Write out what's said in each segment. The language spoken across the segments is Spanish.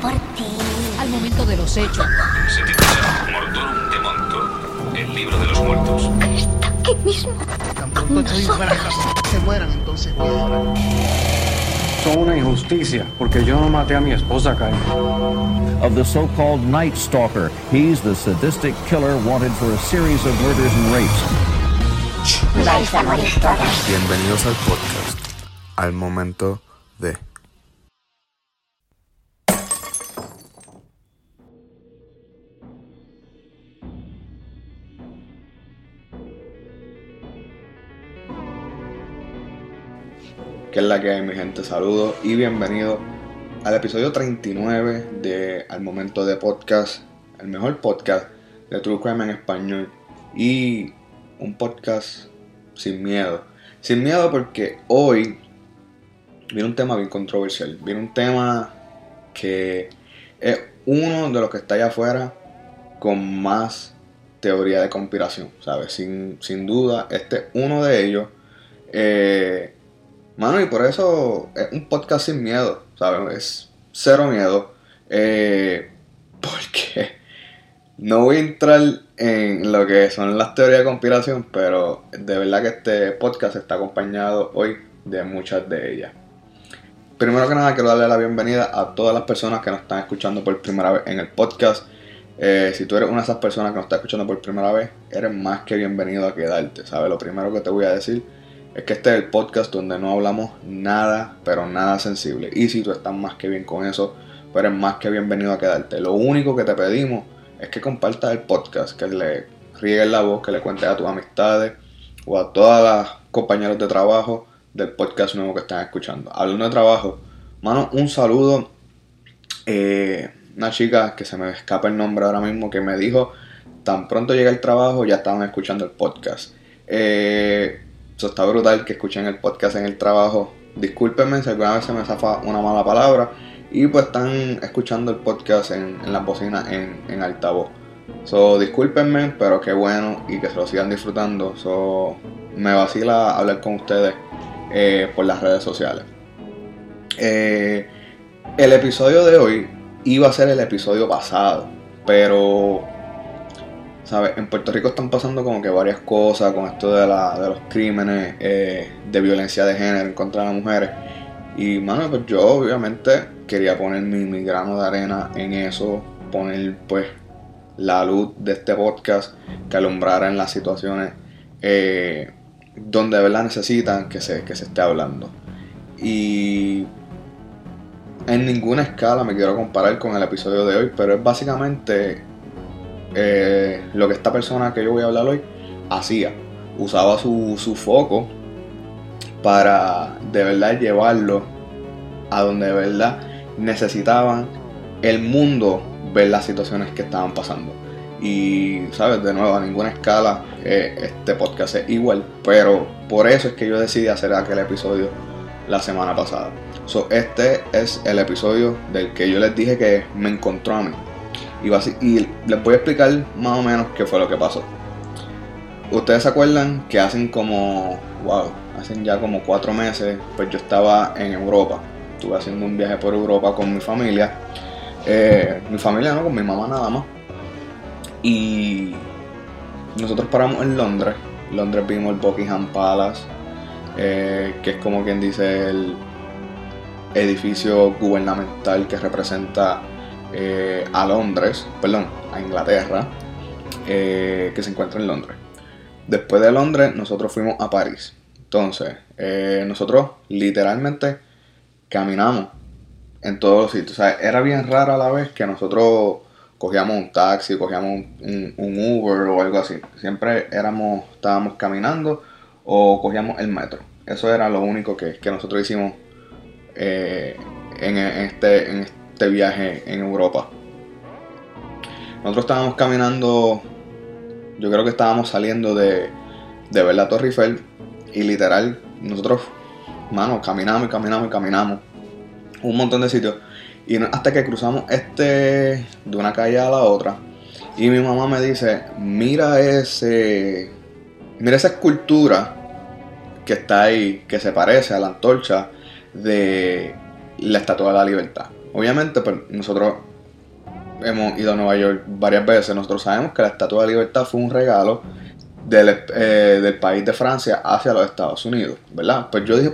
por ti. Al momento de los hechos. Se titula Mortorum de Monto, el libro de los muertos. Está aquí mismo. Estoy casa, se mueran entonces. Son una injusticia, porque yo no maté a mi esposa, Kyle. of the so-called Night Stalker. He's the sadistic killer wanted for a series of murders and rapes. Vais a morir todos. Bienvenidos al podcast, al momento de... es la que hay mi gente, saludos y bienvenidos al episodio 39 de Al Momento de Podcast, el mejor podcast de True Crime en español y un podcast sin miedo. Sin miedo porque hoy viene un tema bien controversial, viene un tema que es uno de los que está allá afuera con más teoría de conspiración, ¿sabes? Sin, sin duda, este es uno de ellos. Eh, Mano, y por eso es un podcast sin miedo, ¿sabes? Es cero miedo. Eh, porque no voy a entrar en lo que son las teorías de conspiración, pero de verdad que este podcast está acompañado hoy de muchas de ellas. Primero que nada, quiero darle la bienvenida a todas las personas que nos están escuchando por primera vez en el podcast. Eh, si tú eres una de esas personas que nos está escuchando por primera vez, eres más que bienvenido a quedarte, ¿sabes? Lo primero que te voy a decir es que este es el podcast donde no hablamos nada, pero nada sensible. Y si tú estás más que bien con eso, pues eres más que bienvenido a quedarte. Lo único que te pedimos es que compartas el podcast, que le riegues la voz, que le cuentes a tus amistades o a todas las compañeros de trabajo del podcast nuevo que están escuchando. Hablando de trabajo, mano, un saludo. Eh, una chica que se me escapa el nombre ahora mismo que me dijo, tan pronto llega el trabajo ya estaban escuchando el podcast. Eh, eso está brutal que escuchen el podcast en el trabajo. Discúlpenme si alguna vez se me zafa una mala palabra. Y pues están escuchando el podcast en, en las bocinas en, en altavoz. So, discúlpenme, pero qué bueno y que se lo sigan disfrutando. So, me vacila hablar con ustedes eh, por las redes sociales. Eh, el episodio de hoy iba a ser el episodio pasado, pero ¿sabes? En Puerto Rico están pasando como que varias cosas con esto de, la, de los crímenes eh, de violencia de género contra las mujeres. Y, mano, pues yo obviamente quería poner mi, mi grano de arena en eso, poner pues la luz de este podcast que alumbrara en las situaciones eh, donde de verdad necesitan que se, que se esté hablando. Y en ninguna escala me quiero comparar con el episodio de hoy, pero es básicamente eh, lo que esta persona que yo voy a hablar hoy hacía. Usaba su, su foco para de verdad llevarlo a donde de verdad necesitaban el mundo ver las situaciones que estaban pasando. Y, ¿sabes? De nuevo, a ninguna escala eh, este podcast es igual. Pero por eso es que yo decidí hacer aquel episodio la semana pasada. So, este es el episodio del que yo les dije que me encontró a mí. Y, les voy a explicar más o menos qué fue lo que pasó. Ustedes se acuerdan que hacen como, wow, hacen ya como cuatro meses, pues yo estaba en Europa. Estuve haciendo un viaje por Europa con mi familia. Eh, mi familia no, con mi mamá nada más. Y nosotros paramos en Londres. Londres vimos el Buckingham Palace, eh, que es como quien dice el edificio gubernamental que representa eh, a Londres, perdón, a Inglaterra, eh, que se encuentra en Londres. Después de Londres, nosotros fuimos a París. Entonces, eh, nosotros literalmente caminamos en todos los sitios. O sea, era bien raro a la vez que nosotros cogíamos un taxi, cogíamos un, Uber o algo así. Siempre éramos, estábamos caminando o cogíamos el metro. Eso era lo único que, que nosotros hicimos en este viaje en Europa. Nosotros estábamos caminando, yo creo que estábamos saliendo de, de ver la Torre Eiffel y literal, nosotros, mano, caminamos y caminamos y caminamos un montón de sitios. Y hasta que cruzamos este de una calle a la otra. Y mi mamá me dice, mira ese, mira esa escultura que está ahí, que se parece a la antorcha de la Estatua de la Libertad. Obviamente, pues, nosotros hemos ido a Nueva York varias veces. Nosotros sabemos que la Estatua de Libertad fue un regalo del, eh, del país de Francia hacia los Estados Unidos, ¿verdad? Pues yo dije,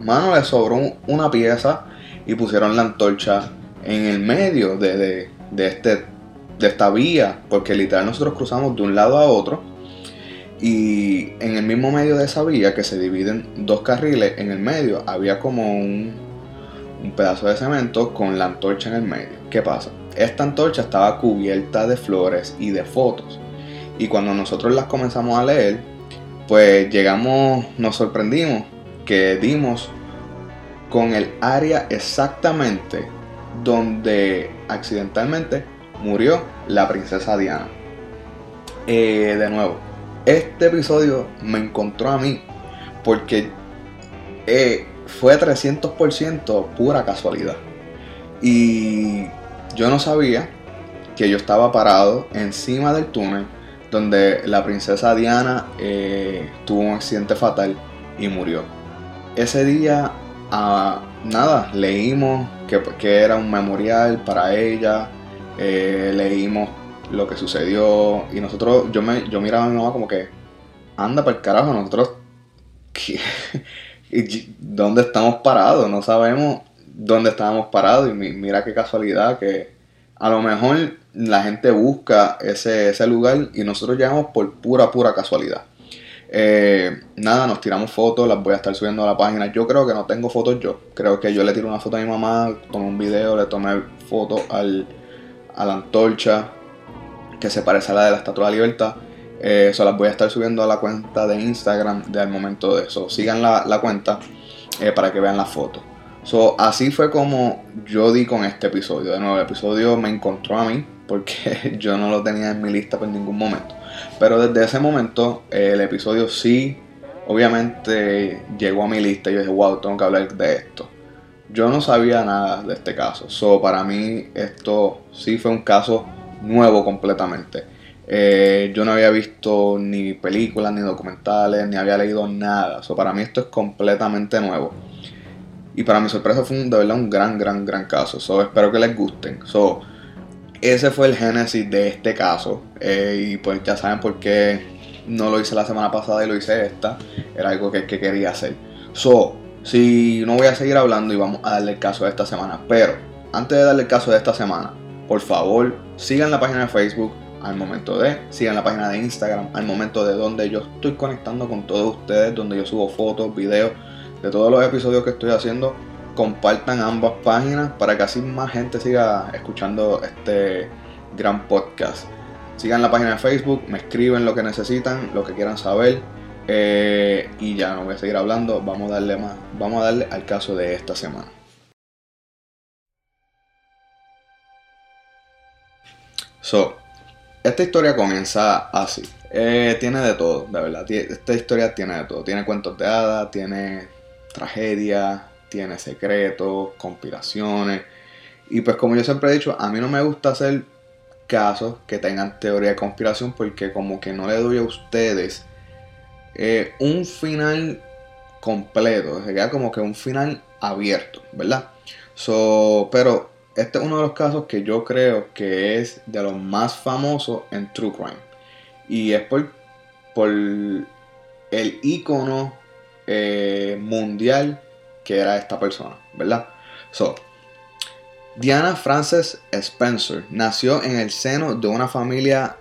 mano, le sobró un- una pieza y pusieron la antorcha en el medio de, de- de este, de esta vía, porque literal nosotros cruzamos de un lado a otro y en el mismo medio de esa vía que se dividen dos carriles, en el medio había como un, un pedazo de cemento con la antorcha en el medio. ¿Qué pasa? Esta antorcha estaba cubierta de flores y de fotos. Y cuando nosotros las comenzamos a leer, pues llegamos, nos sorprendimos que dimos con el área exactamente donde accidentalmente murió la princesa Diana. Eh, de nuevo, este episodio me encontró a mí porque eh, fue 300% pura casualidad. Y yo no sabía que yo estaba parado encima del túnel donde la princesa Diana eh, tuvo un accidente fatal y murió. Ese día, ah, nada, leímos que, que era un memorial para ella, eh, leímos lo que sucedió y nosotros, yo, me, yo miraba a mi mamá como que, anda para el carajo, nosotros, ¿qué? ¿Y ¿dónde estamos parados? No sabemos dónde estábamos parados y mi- mira qué casualidad que a lo mejor la gente busca ese, ese lugar y nosotros llegamos por pura, pura casualidad. Eh, nada, nos tiramos fotos, las voy a estar subiendo a la página. Yo creo que no tengo fotos yo. Creo que yo le tiré una foto a mi mamá, tomé un video, le tomé foto al, a la antorcha que se parece a la de la Estatua de Libertad. Eh, Eso las voy a estar subiendo a la cuenta de Instagram del momento de eso. Sigan la, la cuenta eh, para que vean la foto. So, así fue como yo di con este episodio. De nuevo, el episodio me encontró a mí porque yo no lo tenía en mi lista por ningún momento. Pero desde ese momento eh, el episodio sí, obviamente llegó a mi lista y yo dije, wow, tengo que hablar de esto. Yo no sabía nada de este caso. So, para mí esto sí fue un caso nuevo completamente. Eh, yo no había visto ni películas, ni documentales, ni había leído nada. So, para mí esto es completamente nuevo. Y para mi sorpresa fue un, de verdad un gran, gran, gran caso. So, espero que les gusten. So, ese fue el génesis de este caso. Eh, y pues ya saben por qué no lo hice la semana pasada y lo hice esta. Era algo que, que quería hacer. So, si no voy a seguir hablando y vamos a darle el caso de esta semana. Pero antes de darle el caso de esta semana, por favor, sigan la página de Facebook al momento de, sigan la página de Instagram al momento de donde yo estoy conectando con todos ustedes, donde yo subo fotos, videos de todos los episodios que estoy haciendo. Compartan ambas páginas para que así más gente siga escuchando este gran podcast. Sigan la página de Facebook, me escriben lo que necesitan, lo que quieran saber. eh, y ya no voy a seguir hablando, vamos a darle más, vamos a darle al caso de esta semana. So, esta historia comienza así. Eh, tiene de todo, de verdad. Esta historia tiene de todo. Tiene cuentos de hadas, tiene tragedia, tiene secretos, conspiraciones. Y pues como yo siempre he dicho, a mí no me gusta hacer casos que tengan teoría de conspiración porque como que no le doy a ustedes eh, un final completo. Se queda como que un final abierto, ¿verdad? So, pero este es uno de los casos que yo creo que es de los más famosos en True Crime. Y es por, por el icono eh, mundial que era esta persona, ¿verdad? So, Diana Frances Spencer nació en el seno de una familia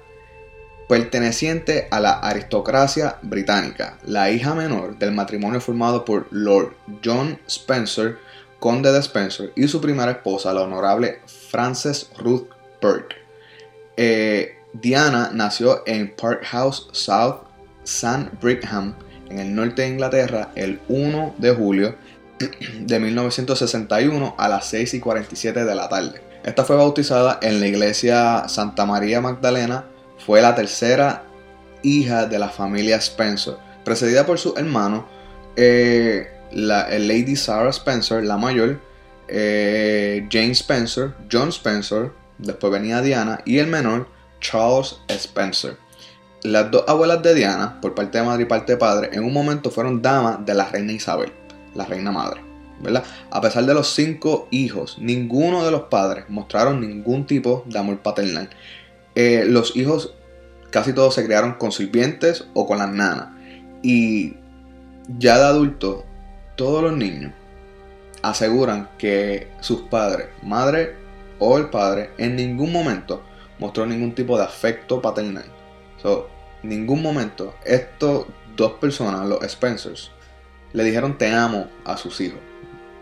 perteneciente a la aristocracia británica, la hija menor del matrimonio formado por Lord John Spencer, conde de Spencer, y su primera esposa, la honorable Frances Ruth Burke. Eh, Diana nació en Park House, South St. Brigham, en el norte de Inglaterra, el 1 de julio de 1961 a las 6 y 47 de la tarde. Esta fue bautizada en la iglesia Santa María Magdalena. Fue la tercera hija de la familia Spencer, precedida por su hermano, eh, la Lady Sarah Spencer, la mayor, eh, Jane Spencer, John Spencer, después venía Diana, y el menor, Charles Spencer. Las dos abuelas de Diana, por parte de madre y parte de padre, en un momento fueron damas de la reina Isabel, la reina madre. ¿verdad? A pesar de los cinco hijos, ninguno de los padres mostraron ningún tipo de amor paternal. Eh, los hijos casi todos se criaron con sirvientes o con las nanas. Y ya de adulto, todos los niños aseguran que sus padres, madre o el padre, en ningún momento mostró ningún tipo de afecto paternal. So, ningún momento estos dos personas, los Spencers, le dijeron te amo a sus hijos.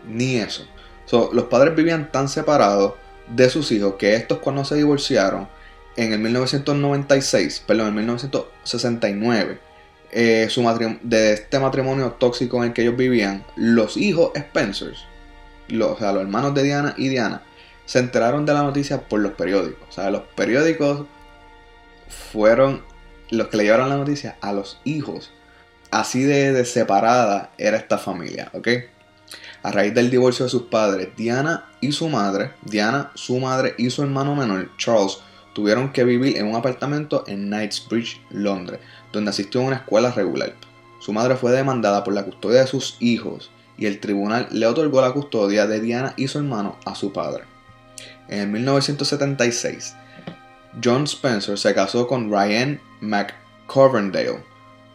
Ni eso. So, los padres vivían tan separados de sus hijos que estos cuando se divorciaron en el 1996, perdón, en 1969, eh, su de este matrimonio tóxico en el que ellos vivían, los hijos Spencers, los, o sea, los hermanos de Diana y Diana, se enteraron de la noticia por los periódicos. O sea, los periódicos fueron los que le llevaron la noticia a los hijos. Así de, separada era esta familia, ¿ok? A raíz del divorcio de sus padres, Diana y su madre, Diana, su madre y su hermano menor, Charles, tuvieron que vivir en un apartamento en Knightsbridge, Londres, donde asistió a una escuela regular. Su madre fue demandada por la custodia de sus hijos y el tribunal le otorgó la custodia de Diana y su hermano a su padre. En 1976, John Spencer se casó con Ryan McCoverdale,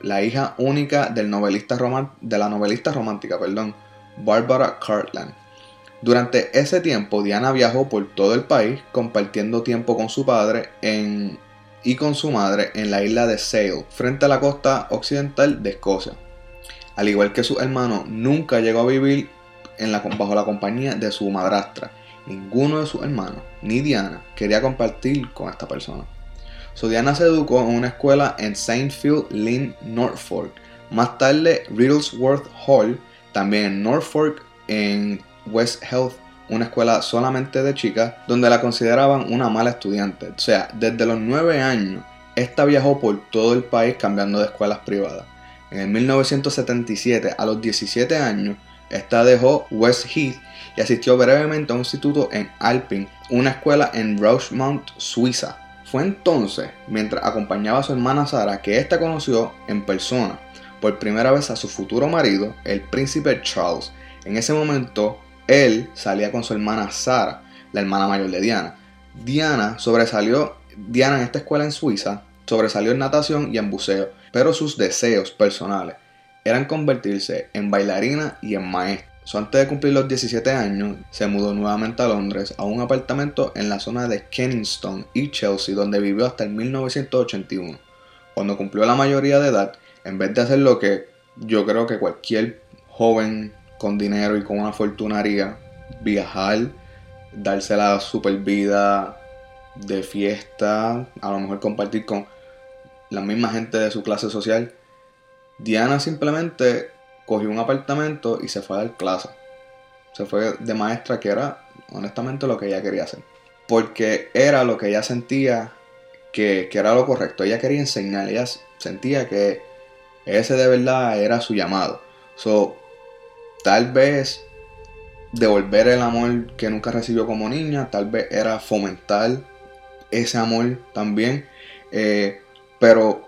la hija única del de la novelista romántica perdón, Barbara Cartland. Durante ese tiempo, Diana viajó por todo el país compartiendo tiempo con su padre y con su madre en la isla de Sale, frente a la costa occidental de Escocia. Al igual que su hermano, nunca llegó a vivir bajo la compañía de su madrastra, Ninguno de sus hermanos, ni Diana, quería compartir con esta persona. So Diana se educó en una escuela en Saintfield Lynn, Norfolk. Más tarde, Riddlesworth Hall, también en Norfolk, en West Heath, una escuela solamente de chicas, donde la consideraban una mala estudiante. O sea, desde los 9 años, esta viajó por todo el país cambiando de escuelas privadas. En el 1977, a los 17 años, esta dejó West Heath y asistió brevemente a un instituto en Alpin, una escuela en Rochemont, Suiza. Fue entonces, mientras acompañaba a su hermana Sara, que ésta conoció en persona por primera vez a su futuro marido, el príncipe Charles. En ese momento, él salía con su hermana Sara, la hermana mayor de Diana. Diana sobresalió, Diana en esta escuela en Suiza, sobresalió en natación y en buceo, pero sus deseos personales eran convertirse en bailarina y en maestra antes de cumplir los 17 años, se mudó nuevamente a Londres a un apartamento en la zona de Kensington y Chelsea, donde vivió hasta el 1981. Cuando cumplió la mayoría de edad, en vez de hacer lo que yo creo que cualquier joven con dinero y con una fortuna haría, viajar, darse la super vida de fiesta, a lo mejor compartir con la misma gente de su clase social, Diana simplemente cogió un apartamento y se fue a dar clase. Se fue de maestra, que era honestamente lo que ella quería hacer. Porque era lo que ella sentía que, era lo correcto. Ella quería enseñar, ella sentía que ese de verdad era su llamado. So, tal vez devolver el amor que nunca recibió como niña, tal vez era fomentar ese amor también. Eh, pero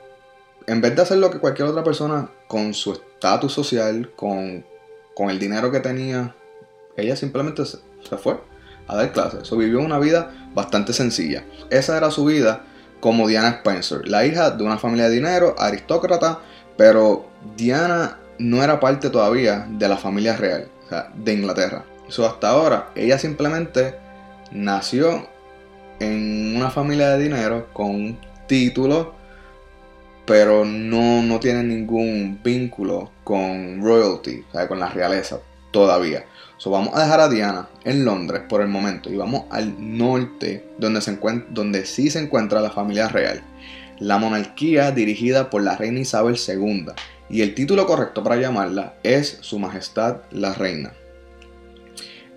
en vez de hacer lo que cualquier otra persona con su estatus social, con, el dinero que tenía, ella simplemente se, fue a dar clases. So, vivió una vida bastante sencilla. Esa era su vida como Diana Spencer, la hija de una familia de dinero, aristócrata, pero Diana no era parte todavía de la familia real, o sea, de Inglaterra. So, hasta ahora, ella simplemente nació en una familia de dinero con un título pero no, no tienen ningún vínculo con royalty, o sea, con la realeza todavía. So, vamos a dejar a Diana en Londres por el momento y vamos al norte donde, se donde sí se encuentra la familia real. La monarquía dirigida por la reina Isabel II y el título correcto para llamarla es Su Majestad la Reina.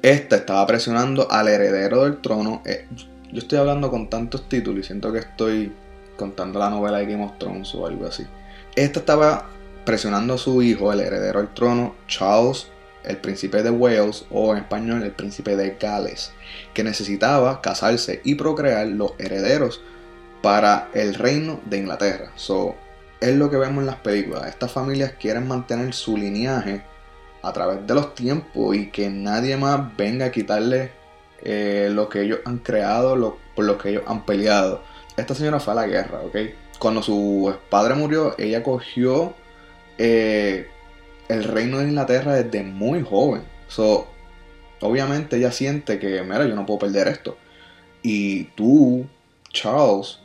Esta estaba presionando al heredero del trono. Eh, yo estoy hablando con tantos títulos y siento que estoy contando la novela de Game of Thrones o algo así. Esta estaba presionando a su hijo, el heredero al trono, Charles, el príncipe de Wales, o en español, el príncipe de Gales, que necesitaba casarse y procrear los herederos para el reino de Inglaterra. So, es lo que vemos en las películas. Estas familias quieren mantener su linaje a través de los tiempos y que nadie más venga a quitarle eh, lo que ellos han creado, lo, por lo que ellos han peleado. Esta señora fue a la guerra, ¿ok? Cuando su padre murió, ella cogió eh, el reino de Inglaterra desde muy joven. So, obviamente ella siente que, mira, yo no puedo perder esto. Y tú, Charles,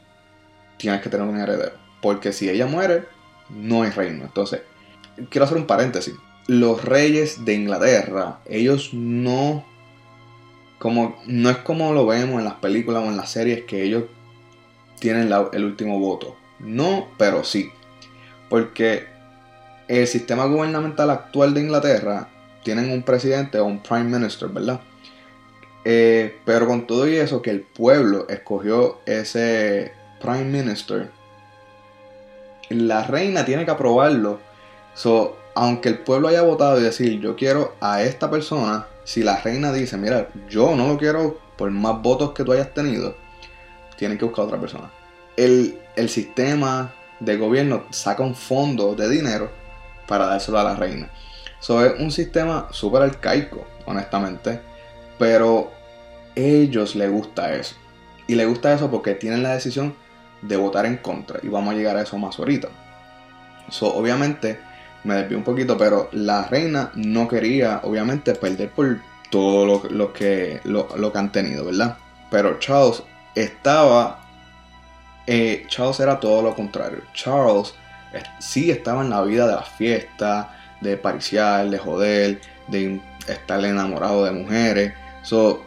tienes que tener un heredero. Porque si ella muere, no hay reino. Entonces, quiero hacer un paréntesis. Los reyes de Inglaterra, ellos no. Como, no es como lo vemos en las películas o en las series que ellos tienen el último voto. No, pero sí. Porque el sistema gubernamental actual de Inglaterra tienen un presidente o un prime minister, ¿verdad? Eh, pero con todo y eso, que el pueblo escogió ese prime minister, la reina tiene que aprobarlo. So, aunque el pueblo haya votado y decir, yo quiero a esta persona, si la reina dice, mira, yo no lo quiero por más votos que tú hayas tenido, tienen que buscar a otra persona. El, el sistema de gobierno saca un fondo de dinero para dárselo a la reina. Eso es un sistema súper arcaico, honestamente, pero ellos les gusta eso. Y les gusta eso porque tienen la decisión de votar en contra. Y vamos a llegar a eso más ahorita. So, obviamente, me desvío un poquito, pero la reina no quería, obviamente, perder por todo lo, que, lo, que han tenido, ¿verdad? Pero Charles estaba. Eh, Charles era todo lo contrario. Charles sí estaba en la vida de la fiesta, de pariciar, de joder, de estar enamorado de mujeres. So,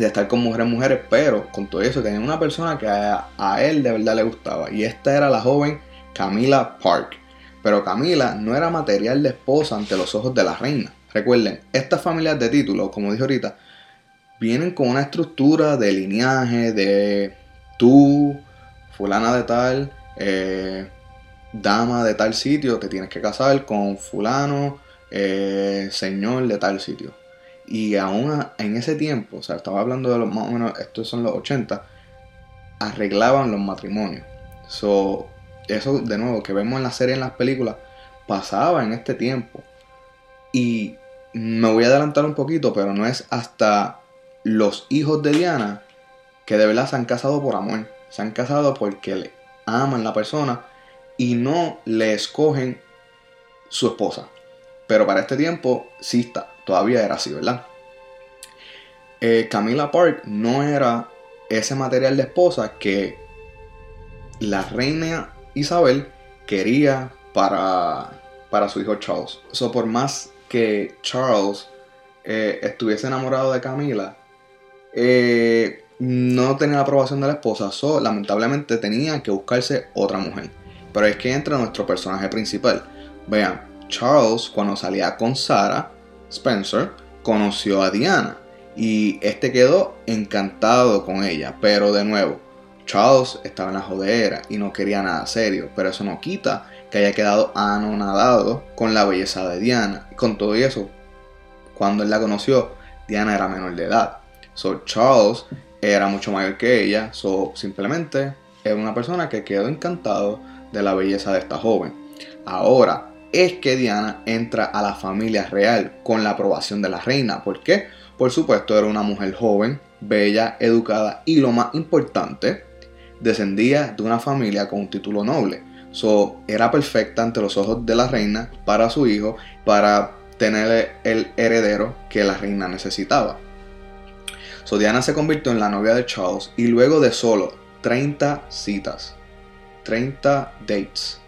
de estar con mujeres, mujeres, pero con todo eso tenía una persona que a, él de verdad le gustaba. Y esta era la joven Camila Park. Pero Camila no era material de esposa ante los ojos de la reina. Recuerden, estas familias de título, como dije ahorita, vienen con una estructura de lineaje, de tú, fulana de tal, eh, dama de tal sitio, te tienes que casar con fulano, eh, señor de tal sitio. Y aún en ese tiempo, o sea, estaba hablando de los más o menos, estos son los 80, arreglaban los matrimonios. So, eso de nuevo que vemos en la serie, en las películas, pasaba en este tiempo. Y me voy a adelantar un poquito, pero no es hasta los hijos de Diana que de verdad se han casado por amor. Se han casado porque le aman la persona y no le escogen su esposa. Pero para este tiempo sí está, todavía era así, ¿verdad? Eh, Camila Park no era ese material de esposa que la reina Isabel quería para, para su hijo Charles. So, por más que Charles eh, estuviese enamorado de Camila, eh, no tenía la aprobación de la esposa, so, lamentablemente tenía que buscarse otra mujer. Pero es que entra nuestro personaje principal. Vean, Charles cuando salía con Sarah Spencer conoció a Diana y este quedó encantado con ella, pero de nuevo, Charles estaba en la jodera y no quería nada serio, pero eso no quita que haya quedado anonadado con la belleza de Diana. Y con todo eso, cuando él la conoció, Diana era menor de edad. So Charles era mucho mayor que ella, so simplemente era una persona que quedó encantado de la belleza de esta joven. Ahora, es que Diana entra a la familia real con la aprobación de la reina. ¿Por qué? Por supuesto, era una mujer joven, bella, educada y lo más importante, descendía de una familia con un título noble. So, era perfecta ante los ojos de la reina para su hijo, para tener el heredero que la reina necesitaba. So, Diana se convirtió en la novia de Charles y luego de solo 30 citas, 30 dates,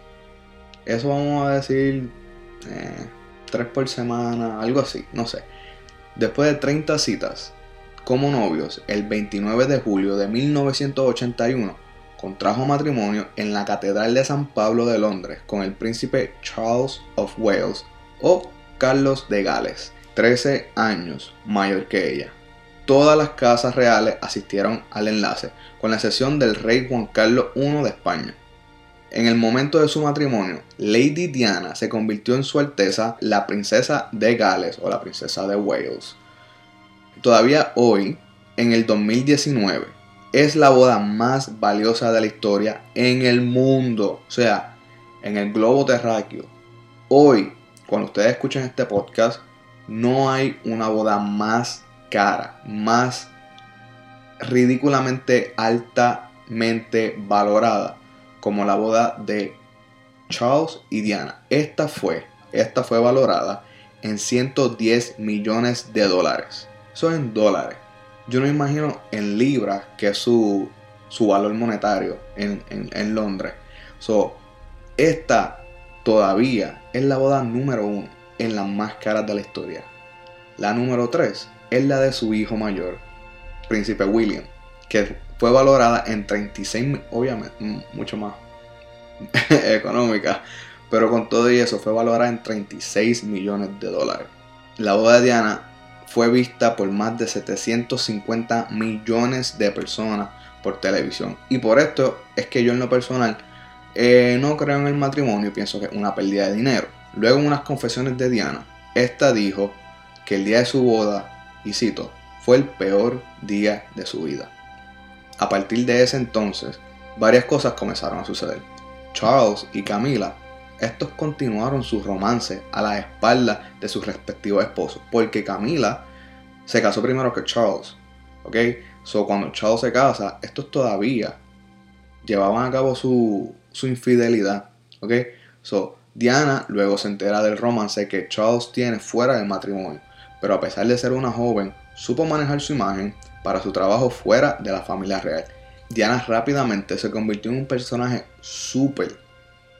eso vamos a decir eh, 3 por semana, algo así, no sé. Después de 30 citas como novios, el 29 de julio de 1981 contrajo matrimonio en la Catedral de San Pablo de Londres con el príncipe Charles of Wales o Carlos de Gales, 13 años mayor que ella. Todas las casas reales asistieron al enlace, con la excepción del rey Juan Carlos I de España. En el momento de su matrimonio, Lady Diana se convirtió en su Alteza la princesa de Gales o la princesa de Wales. Todavía hoy, en el 2019, es la boda más valiosa de la historia en el mundo, o sea, en el globo terráqueo. Hoy, cuando ustedes escuchen este podcast, no hay una boda más cara, más ridículamente altamente valorada como la boda de Charles y Diana. Esta fue, esta fue valorada en 110 millones de dólares. Eso es en dólares. Yo no imagino en libras, que es su, su valor monetario en, en, Londres. So, esta todavía es la boda número uno en las más caras de la historia. La número 3 es la de su hijo mayor, Príncipe William, que fue valorada en 36, obviamente, mucho más económica, pero con todo y eso fue valorada en 36 millones de dólares. La boda de Diana fue vista por más de 750 millones de personas por televisión. Y por esto es que yo en lo personal eh, no creo en el matrimonio pienso que es una pérdida de dinero. Luego en unas confesiones de Diana, esta dijo que el día de su boda, y cito, fue el peor día de su vida. A partir de ese entonces, varias cosas comenzaron a suceder. Charles y Camila, estos continuaron su romance a la espalda de sus respectivos esposos, porque Camila se casó primero que Charles, ¿ok? So cuando Charles se casa, estos todavía llevaban a cabo su, su infidelidad, ¿ok? So Diana luego se entera del romance que Charles tiene fuera del matrimonio, pero a pesar de ser una joven, supo manejar su imagen para su trabajo fuera de la familia real. Diana rápidamente se convirtió en un personaje súper,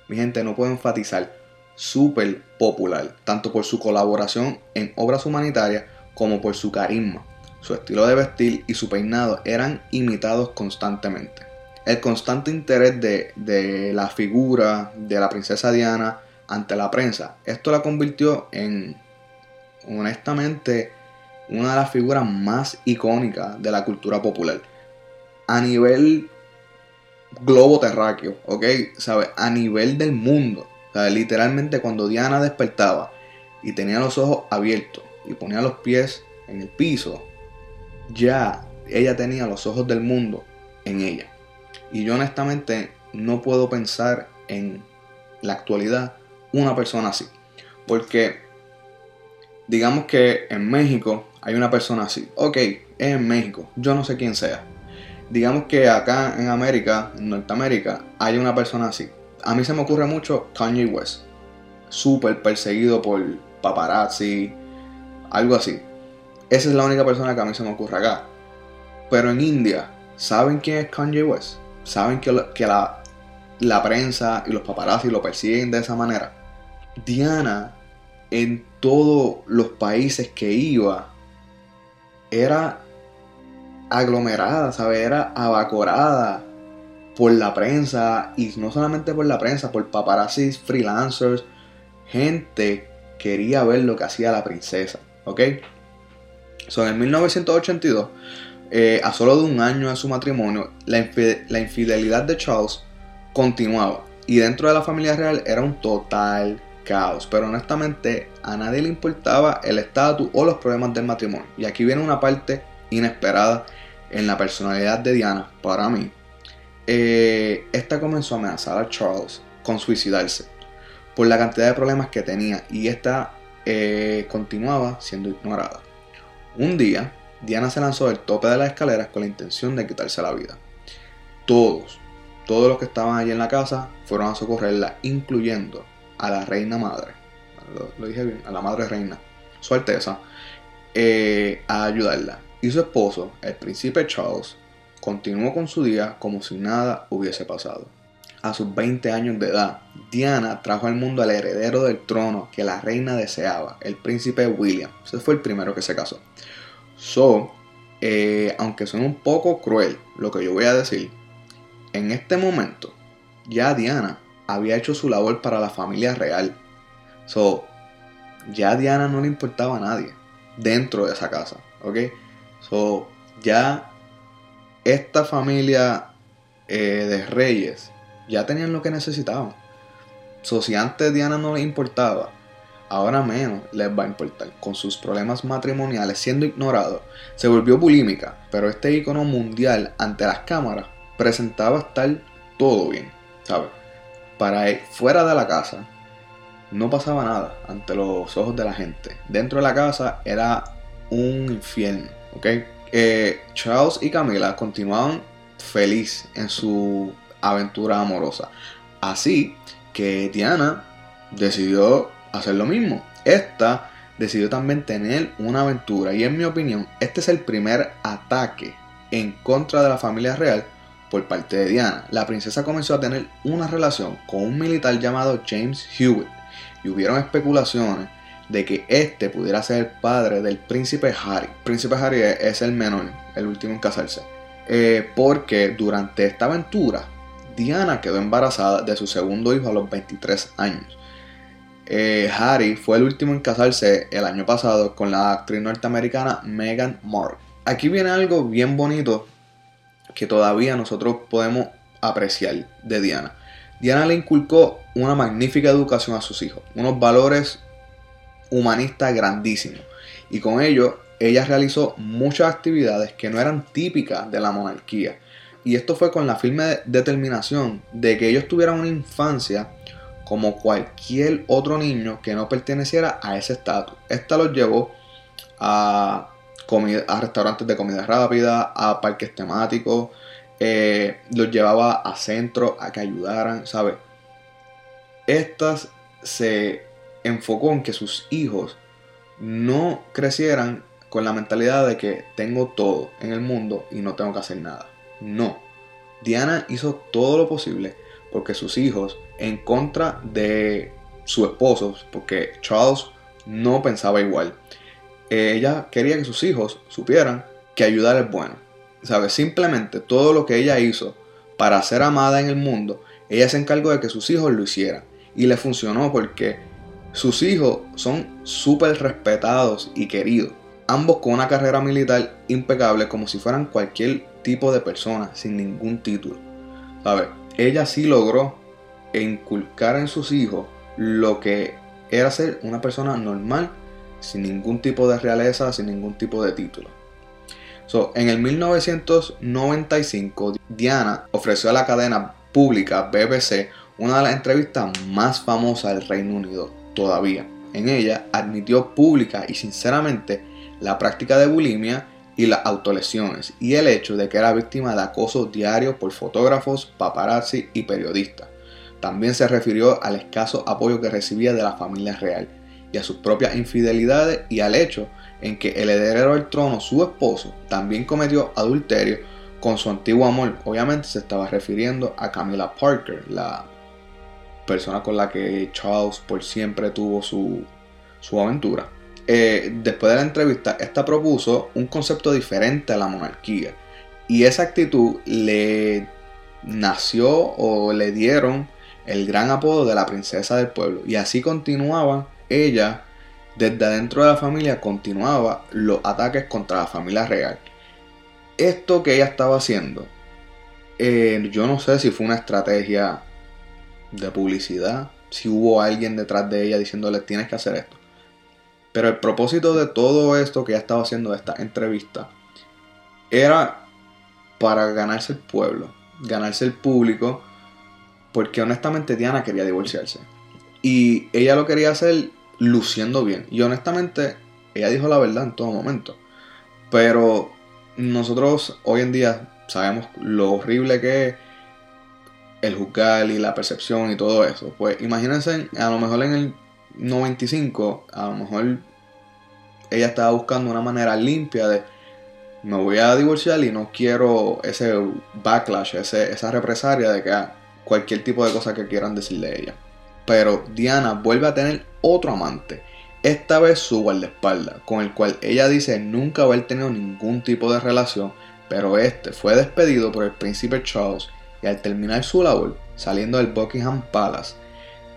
mi gente no puedo enfatizar, súper popular, tanto por su colaboración en obras humanitarias como por su carisma. Su estilo de vestir y su peinado eran imitados constantemente. El constante interés de, de la figura de la princesa Diana ante la prensa, esto la convirtió en, honestamente, una de las figuras más icónicas de la cultura popular. A nivel globo terráqueo, ¿ok? ¿Sabe? A nivel del mundo. Literalmente cuando Diana despertaba y tenía los ojos abiertos y ponía los pies en el piso, ya ella tenía los ojos del mundo en ella. Y yo honestamente no puedo pensar en la actualidad una persona así. Porque digamos que en México hay una persona así. Ok, es en México. Yo no sé quién sea. Digamos que acá en América, en Norteamérica, hay una persona así. A mí se me ocurre mucho Kanye West. Súper perseguido por paparazzi. Algo así. Esa es la única persona que a mí se me ocurre acá. Pero en India, ¿saben quién es Kanye West? ¿Saben que, la, la prensa y los paparazzi lo persiguen de esa manera? Diana, en todos los países que iba, era aglomerada, ¿sabes? Era abacorada por la prensa y no solamente por la prensa, por paparazzi, freelancers, gente quería ver lo que hacía la princesa, ¿ok? So, en 1982, eh, a solo de un año de su matrimonio, la, la infidelidad de Charles continuaba y dentro de la familia real era un total pero honestamente a nadie le importaba el estatus o los problemas del matrimonio. Y aquí viene una parte inesperada en la personalidad de Diana, para mí. Eh, esta comenzó a amenazar a Charles con suicidarse por la cantidad de problemas que tenía y esta eh, continuaba siendo ignorada. Un día, Diana se lanzó del tope de las escaleras con la intención de quitarse la vida. Todos, todos los que estaban allí en la casa fueron a socorrerla, incluyendo a la reina madre, lo, dije bien, a la madre reina, su alteza, eh, a ayudarla. Y su esposo, el príncipe Charles, continuó con su día como si nada hubiese pasado. A sus 20 años de edad, Diana trajo al mundo al heredero del trono que la reina deseaba, el príncipe William. Ese fue el primero que se casó. So, eh, aunque suene un poco cruel lo que yo voy a decir, en este momento ya Diana había hecho su labor para la familia real. So, ya Diana no le importaba a nadie dentro de esa casa, ¿ok? So, ya esta familia eh, de reyes ya tenían lo que necesitaban. So, si antes Diana no le importaba, ahora menos les va a importar. Con sus problemas matrimoniales siendo ignorado, se volvió bulímica, pero este icono mundial ante las cámaras presentaba estar todo bien, ¿sabes? Para él, fuera de la casa, no pasaba nada ante los ojos de la gente. Dentro de la casa era un infierno, ¿ok? Eh, Charles y Camila continuaban feliz en su aventura amorosa. Así que Diana decidió hacer lo mismo. Esta decidió también tener una aventura y en mi opinión este es el primer ataque en contra de la familia real por parte de Diana. La princesa comenzó a tener una relación con un militar llamado James Hewitt y hubieron especulaciones de que este pudiera ser el padre del príncipe Harry. El príncipe Harry es el menor, el último en casarse. Eh, porque durante esta aventura, Diana quedó embarazada de su segundo hijo a los 23 años. Eh, Harry fue el último en casarse el año pasado con la actriz norteamericana Meghan Markle. Aquí viene algo bien bonito que todavía nosotros podemos apreciar de Diana. Diana le inculcó una magnífica educación a sus hijos, unos valores humanistas grandísimos. Y con ello, ella realizó muchas actividades que no eran típicas de la monarquía. Y esto fue con la firme determinación de que ellos tuvieran una infancia como cualquier otro niño que no perteneciera a ese estatus. Esta los llevó a, a restaurantes de comida rápida, a parques temáticos, eh, los llevaba a centros a que ayudaran, ¿sabes? Estas se enfocó en que sus hijos no crecieran con la mentalidad de que tengo todo en el mundo y no tengo que hacer nada. No. Diana hizo todo lo posible porque sus hijos, en contra de su esposo, porque Charles no pensaba igual, ella quería que sus hijos supieran que ayudar es bueno. ¿Sabes? Simplemente todo lo que ella hizo para ser amada en el mundo, ella se encargó de que sus hijos lo hicieran. Y le funcionó porque sus hijos son súper respetados y queridos. Ambos con una carrera militar impecable como si fueran cualquier tipo de persona sin ningún título. Ella sí logró inculcar en sus hijos lo que era ser una persona normal, sin ningún tipo de realeza, sin ningún tipo de título. en el 1995, Diana ofreció a la cadena pública BBC una de las entrevistas más famosas del Reino Unido todavía. En ella admitió pública y sinceramente la práctica de bulimia y las autolesiones y el hecho de que era víctima de acoso diario por fotógrafos, paparazzi y periodistas. También se refirió al escaso apoyo que recibía de la familia real y a sus propias infidelidades y al hecho en que el heredero del trono, su esposo, también cometió adulterio con su antiguo amor. Obviamente se estaba refiriendo a Camila Parker, la persona con la que Charles por siempre tuvo su, aventura. Eh, después de la entrevista, esta propuso un concepto diferente a la monarquía. Y esa actitud le nació o le dieron el gran apodo de la princesa del pueblo. Y así continuaba ella, desde adentro de la familia, continuaba los ataques contra la familia real. Esto que ella estaba haciendo, eh, yo no sé si fue una estrategia de publicidad, si hubo alguien detrás de ella diciéndole tienes que hacer esto. Pero el propósito de todo esto que ella estaba haciendo de esta entrevista era para ganarse el pueblo, ganarse el público, porque honestamente Diana quería divorciarse. Y ella lo quería hacer luciendo bien. Y honestamente, ella dijo la verdad en todo momento. Pero nosotros hoy en día sabemos lo horrible que es el juzgar y la percepción y todo eso. Pues imagínense, a lo mejor en el 95, a lo mejor ella estaba buscando una manera limpia de me voy a divorciar y no quiero ese backlash, ese, esa represalia de que cualquier tipo de cosa que quieran decirle de ella. Pero Diana vuelve a tener otro amante, esta vez su guardaespaldas, con el cual ella dice nunca haber tenido ningún tipo de relación, pero este fue despedido por el príncipe Charles y al terminar su labor saliendo del Buckingham Palace,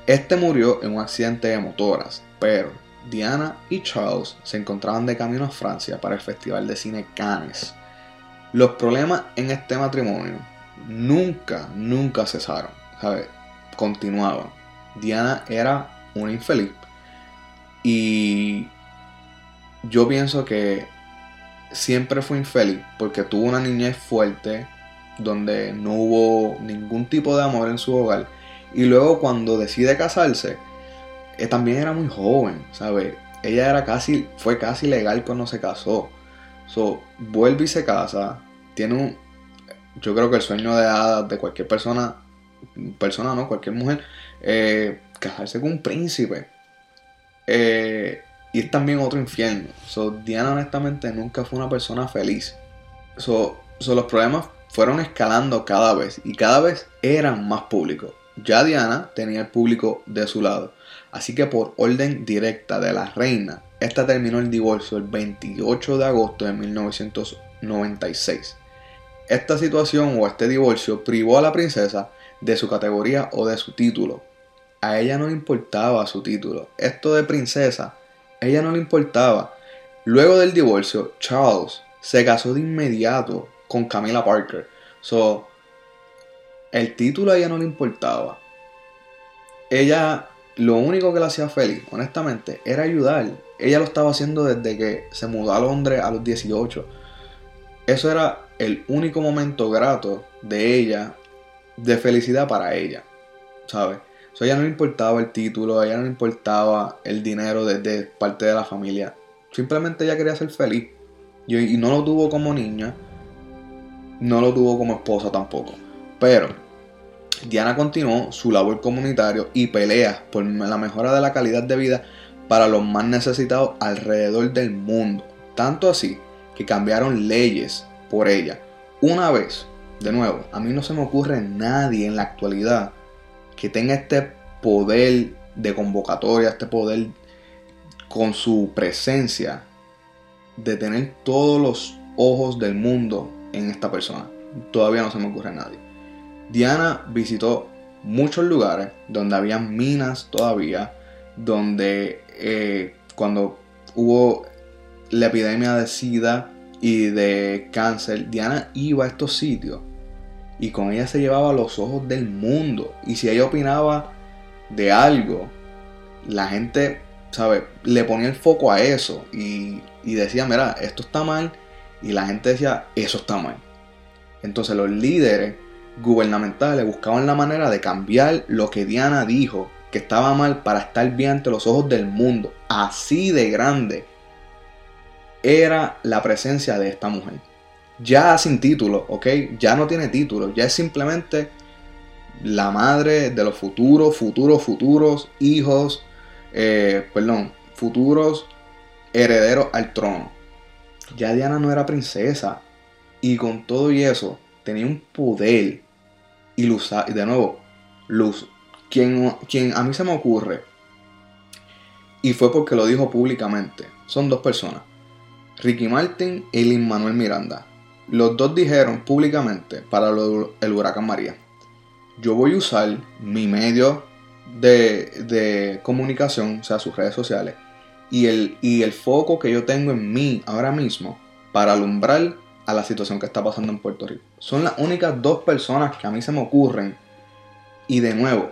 este murió en un accidente de motoras, pero Diana y Charles se encontraban de camino a Francia para el Festival de Cine Cannes. Los problemas en este matrimonio nunca, nunca cesaron, ¿sabes? Continuaban. Diana era una infeliz y yo pienso que siempre fue infeliz porque tuvo una niñez fuerte, donde no hubo ningún tipo de amor en su hogar. Y luego cuando decide casarse, eh, también era muy joven, ¿sabes? Ella era casi, fue casi legal cuando se casó. So, vuelve y se casa. Tiene un, yo creo que el sueño de hadas de cualquier persona, persona no, cualquier mujer, eh, casarse con un príncipe. Eh, y es también otro infierno. So, Diana honestamente nunca fue una persona feliz. So, so, los problemas fueron escalando cada vez y cada vez eran más públicos. Ya Diana tenía el público de su lado. Así que por orden directa de la reina, esta terminó el divorcio el 28 de agosto de 1996. Esta situación o este divorcio privó a la princesa de su categoría o de su título. A ella no le importaba su título. Esto de princesa, a ella no le importaba. Luego del divorcio, Charles se casó de inmediato con Camila Parker. So, el título a ella no le importaba. Ella, lo único que la hacía feliz, honestamente, era ayudar. Ella lo estaba haciendo desde que se mudó a Londres a los 18. Eso era el único momento grato de ella, de felicidad para ella, ¿sabes? So, ella no le importaba el título, a ella no le importaba el dinero desde parte de la familia. Simplemente ella quería ser feliz. Y, y no lo tuvo como niña, no lo tuvo como esposa tampoco. Pero Diana continuó su labor comunitario y pelea por la mejora de la calidad de vida para los más necesitados alrededor del mundo. Tanto así que cambiaron leyes por ella. Una vez, de nuevo, a mí no se me ocurre nadie en la actualidad que tenga este poder de convocatoria, este poder con su presencia de tener todos los ojos del mundo en esta persona. Todavía no se me ocurre a nadie. Diana visitó muchos lugares donde había minas todavía, donde eh, cuando hubo la epidemia de SIDA y de cáncer, Diana iba a estos sitios y con ella se llevaba los ojos del mundo. Y si ella opinaba de algo, la gente, ¿sabe? Le ponía el foco a eso y, y decía, mira, esto está mal. Y la gente decía, eso está mal. Entonces los líderes gubernamentales buscaban la manera de cambiar lo que Diana dijo que estaba mal para estar bien ante los ojos del mundo. Así de grande era la presencia de esta mujer. Ya sin título, ¿ok? Ya no tiene título, ya es simplemente la madre de los futuros, futuros, futuros hijos, eh, perdón, futuros herederos al trono. Ya Diana no era princesa y con todo y eso tenía un poder y luz, de nuevo, luz, quien, quien a mí se me ocurre y fue porque lo dijo públicamente, son dos personas. Ricky Martin y Lin Manuel Miranda. Los dos dijeron públicamente para el huracán María, yo voy a usar mi medio de, comunicación, o sea, sus redes sociales, y el, y el foco que yo tengo en mí ahora mismo para alumbrar a la situación que está pasando en Puerto Rico. Son las únicas dos personas que a mí se me ocurren. Y de nuevo,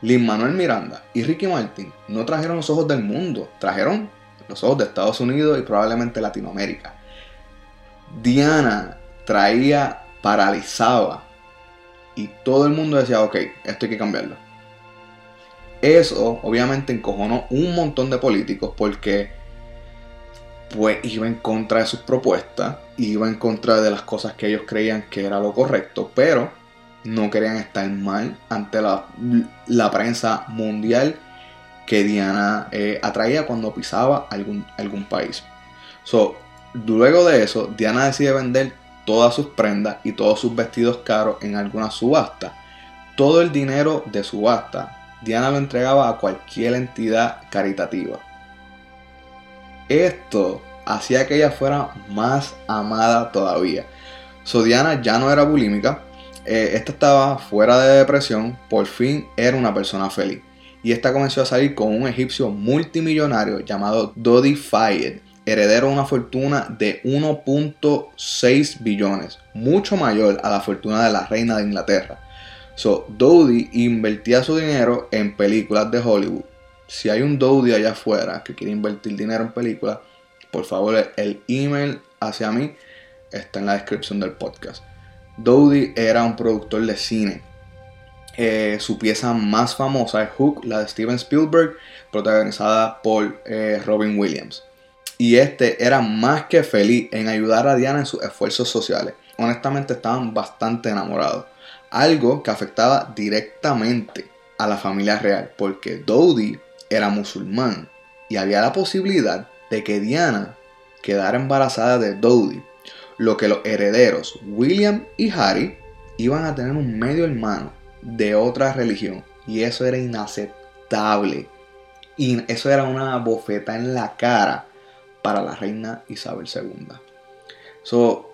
Lin Manuel Miranda y Ricky Martin no trajeron los ojos del mundo, trajeron los ojos de Estados Unidos y probablemente Latinoamérica. Diana traía, paralizaba y todo el mundo decía, ok, esto hay que cambiarlo. Eso obviamente encojonó un montón de políticos porque pues iba en contra de sus propuestas, iba en contra de las cosas que ellos creían que era lo correcto, pero no querían estar mal ante la, la prensa mundial que Diana eh, atraía cuando pisaba algún, algún país. Luego de eso, Diana decide vender todas sus prendas y todos sus vestidos caros en alguna subasta. Todo el dinero de subasta, Diana lo entregaba a cualquier entidad caritativa. Esto hacía que ella fuera más amada todavía. So, Diana ya no era bulímica, eh, esta estaba fuera de depresión, por fin era una persona feliz y esta comenzó a salir con un egipcio multimillonario llamado Dodi Fayed, heredero de una fortuna de 1.6 billones, mucho mayor a la fortuna de la reina de Inglaterra. So, Dodi invertía su dinero en películas de Hollywood. Si hay un Dodi allá afuera que quiere invertir dinero en películas, por favor, el email hacia mí está en la descripción del podcast. Dodi era un productor de cine Eh, su pieza más famosa es Hook, la de Steven Spielberg, protagonizada por eh, Robin Williams. Y este era más que feliz en ayudar a Diana en sus esfuerzos sociales. Honestamente estaban bastante enamorados. Algo que afectaba directamente a la familia real, porque Dodie era musulmán y había la posibilidad de que Diana quedara embarazada de Dodie, lo que los herederos William y Harry iban a tener un medio hermano de otra religión y eso era inaceptable y eso era una bofeta en la cara para la reina Isabel II. So,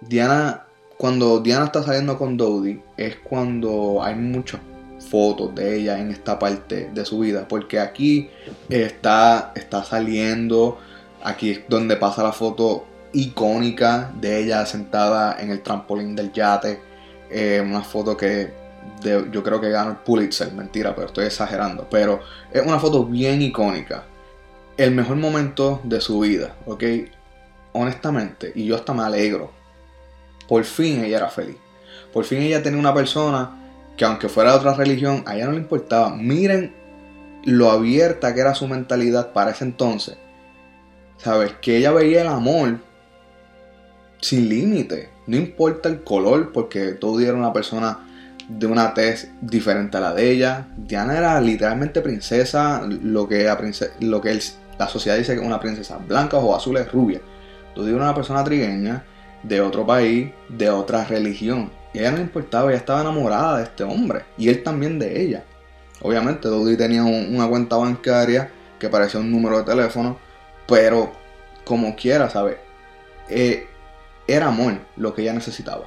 Diana, cuando Diana está saliendo con Dodie es cuando hay muchas fotos de ella en esta parte de su vida, porque aquí está, está saliendo, aquí es donde pasa la foto icónica de ella sentada en el trampolín del yate, eh, una foto que yo creo que ganó el Pulitzer, mentira, pero estoy exagerando, pero es una foto bien icónica, el mejor momento de su vida, ¿ok? Honestamente, y yo hasta me alegro, por fin ella era feliz, por fin ella tenía una persona que aunque fuera de otra religión, a ella no le importaba. Miren lo abierta que era su mentalidad para ese entonces. ¿Sabes? Que ella veía el amor sin límite. No importa el color, porque todo era una persona de una tez diferente a la de ella. Diana era literalmente princesa, lo que, la, lo que la sociedad dice que es una princesa blanca o azul es rubia. Todo era una persona trigueña de otro país, de otra religión. Y ella no importaba, ella estaba enamorada de este hombre. Y él también de ella. Obviamente, Dodi tenía una cuenta bancaria que parecía un número de teléfono. Pero, como quiera, ¿sabes? Eh, era amor lo que ella necesitaba.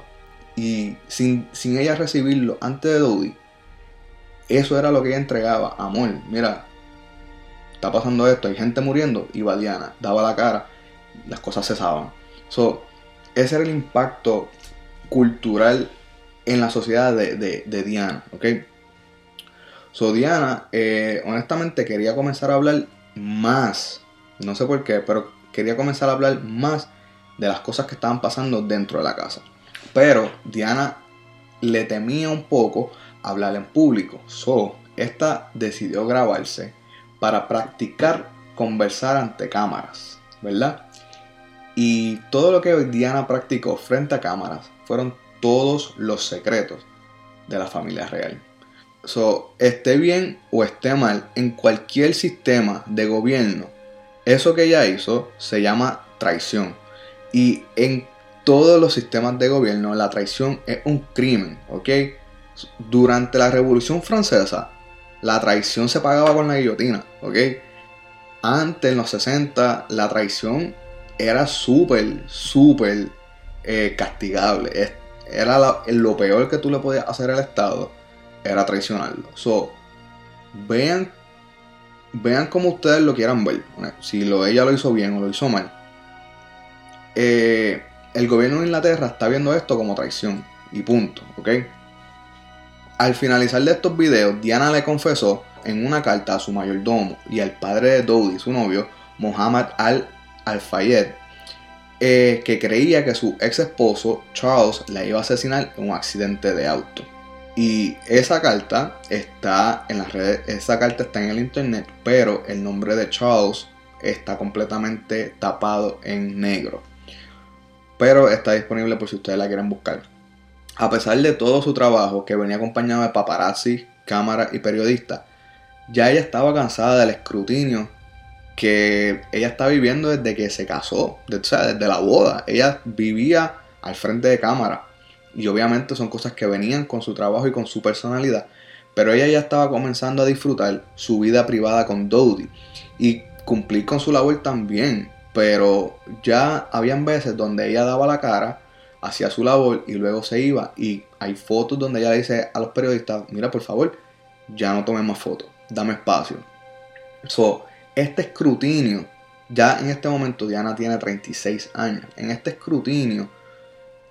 Y sin, sin ella recibirlo antes de Dodi, eso era lo que ella entregaba. Amor, mira, está pasando esto, hay gente muriendo. Y Diana, daba la cara, las cosas cesaban. So, ese era el impacto cultural en la sociedad de, Diana, ¿ok? So Diana, eh, honestamente quería comenzar a hablar más, no sé por qué, pero quería comenzar a hablar más de las cosas que estaban pasando dentro de la casa. Pero Diana le temía un poco hablar en público. So, esta decidió grabarse para practicar conversar ante cámaras, ¿verdad? Y todo lo que Diana practicó frente a cámaras fueron todos los secretos de la familia real. So, esté bien o esté mal, en cualquier sistema de gobierno, eso que ella hizo se llama traición. Y en todos los sistemas de gobierno, la traición es un crimen, ¿ok? Durante la Revolución Francesa, la traición se pagaba con la guillotina, ¿ok? Antes, en los 60, la traición era súper, súper eh, castigable. Era lo peor que tú le podías hacer al Estado, era traicionarlo. So, vean, vean como ustedes lo quieran ver. Si ella lo hizo bien o lo hizo mal. Eh, el gobierno de Inglaterra está viendo esto como traición. Y punto, ¿ok? Al finalizar de estos videos, Diana le confesó en una carta a su mayordomo y al padre de Dodi, su novio, Mohammed Al-Fayed, eh, que creía que su ex esposo Charles la iba a asesinar en un accidente de auto. Y esa carta está en las redes, esa carta está en el internet, pero el nombre de Charles está completamente tapado en negro. Pero está disponible por si ustedes la quieren buscar. A pesar de todo su trabajo, que venía acompañado de paparazzi, cámaras y periodistas, ya ella estaba cansada del escrutinio que ella está viviendo desde que se casó, desde, desde la boda. Ella vivía al frente de cámara. Y obviamente son cosas que venían con su trabajo y con su personalidad. Pero ella ya estaba comenzando a disfrutar su vida privada con Dodie. Y cumplir con su labor también. Pero ya habían veces donde ella daba la cara, hacía su labor y luego se iba. Y hay fotos donde ella dice a los periodistas, mira por favor, ya no tomen más fotos, dame espacio. So, este escrutinio, ya en este momento Diana tiene 36 años, en este escrutinio,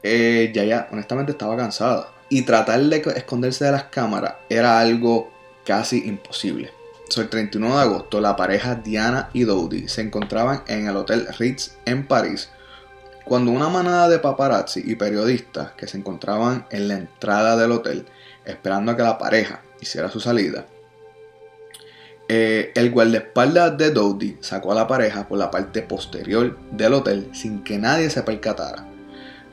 eh, ya ya honestamente estaba cansada. Y tratar de esconderse de las cámaras era algo casi imposible. So, el 31 de agosto, la pareja Diana y Dodie se encontraban en el Hotel Ritz en París Cuando una manada de paparazzi y periodistas que se encontraban en la entrada del hotel esperando a que la pareja hiciera su salida, eh, el guardaespaldas de Dowdy sacó a la pareja por la parte posterior del hotel sin que nadie se percatara.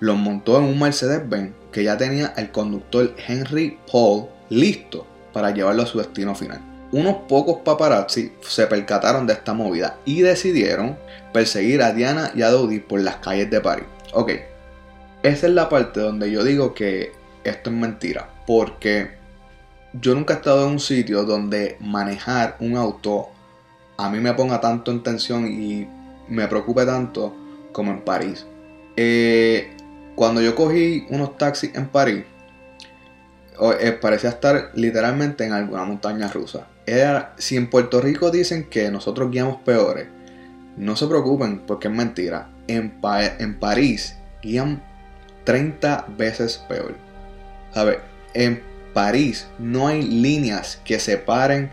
Los montó en un Mercedes-Benz que ya tenía el conductor Henry Paul listo para llevarlo a su destino final. Unos pocos paparazzi se percataron de esta movida y decidieron perseguir a Diana y a Dowdy por las calles de París. Ok, esa es la parte donde yo digo que esto es mentira, porque yo nunca he estado en un sitio donde manejar un auto a mí me ponga tanto en tensión y me preocupe tanto como en París. Eh, cuando yo cogí unos taxis en París, eh, parecía estar literalmente en alguna montaña rusa. Era, si en Puerto Rico dicen que nosotros guiamos peores, no se preocupen porque es mentira. En, París guían 30 veces peor. ¿Sabe? En París no hay líneas que separen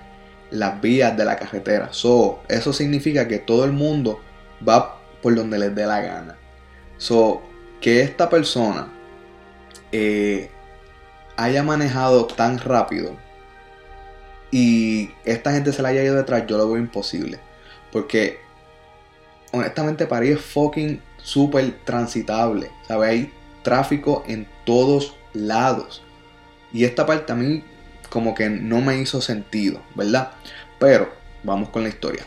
las vías de la carretera. So, eso significa que todo el mundo va por donde les dé la gana. So, que esta persona eh, haya manejado tan rápido y esta gente se la haya ido detrás, yo lo veo imposible. Porque honestamente París es fucking súper transitable. ¿Sabe? Hay tráfico en todos lados. Y esta parte a mí como que no me hizo sentido, ¿verdad? Pero vamos con la historia.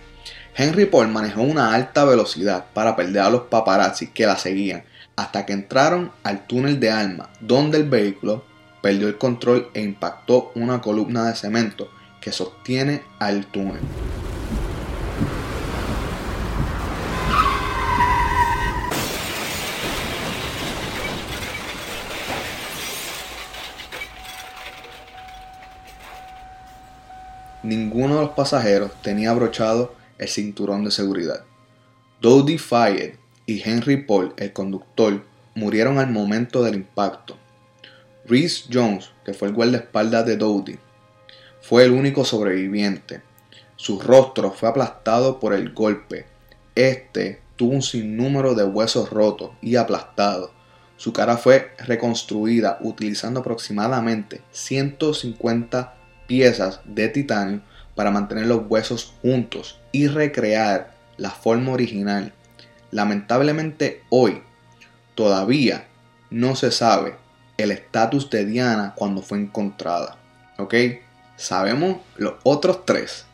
Henry Paul manejó una alta velocidad para perder a los paparazzi que la seguían hasta que entraron al túnel de Alma, donde el vehículo perdió el control e impactó una columna de cemento que sostiene al túnel. Ninguno de los pasajeros tenía abrochado el cinturón de seguridad. Dodie Fayette y Henry Paul, el conductor, murieron al momento del impacto. Reese Jones, que fue el guardaespaldas de Dodie, fue el único sobreviviente. Su rostro fue aplastado por el golpe. Este tuvo un sinnúmero de huesos rotos y aplastados. Su cara fue reconstruida utilizando aproximadamente 150 piezas de titanio para mantener los huesos juntos y recrear la forma original. Lamentablemente hoy todavía no se sabe el estatus de Diana cuando fue encontrada. ¿Ok? Sabemos los otros tres,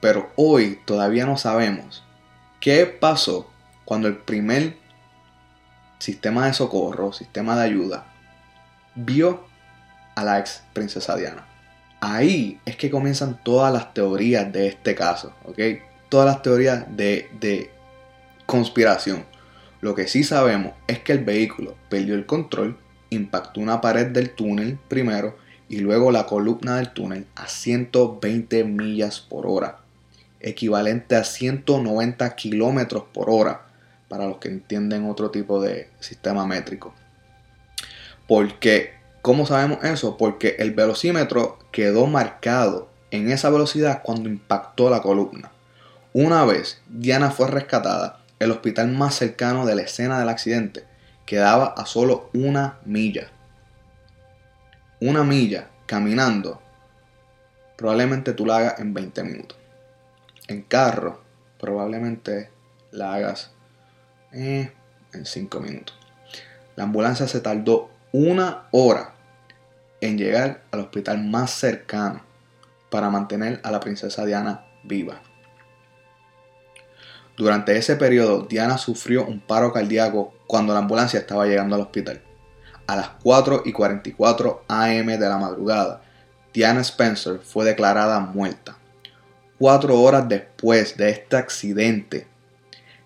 pero hoy todavía no sabemos qué pasó cuando el primer sistema de socorro, sistema de ayuda, vio a la ex princesa Diana. Ahí es que comienzan todas las teorías de este caso, ¿ok? Todas las teorías de, de conspiración. Lo que sí sabemos es que el vehículo perdió el control, impactó una pared del túnel primero y luego la columna del túnel a 120 millas por hora, equivalente a 190 kilómetros por hora para los que entienden otro tipo de sistema métrico. Porque ¿Cómo sabemos eso? Porque el velocímetro quedó marcado en esa velocidad cuando impactó la columna. Una vez Diana fue rescatada, el hospital más cercano de la escena del accidente quedaba a solo una milla. Una milla caminando, probablemente tú la hagas en 20 minutos. En carro, probablemente la hagas eh, en 5 minutos. La ambulancia se tardó una hora en llegar al hospital más cercano para mantener a la princesa Diana viva. Durante ese periodo, Diana sufrió un paro cardíaco cuando la ambulancia estaba llegando al hospital. A las 4 y 44 am de la madrugada, Diana Spencer fue declarada muerta. Cuatro horas después de este accidente,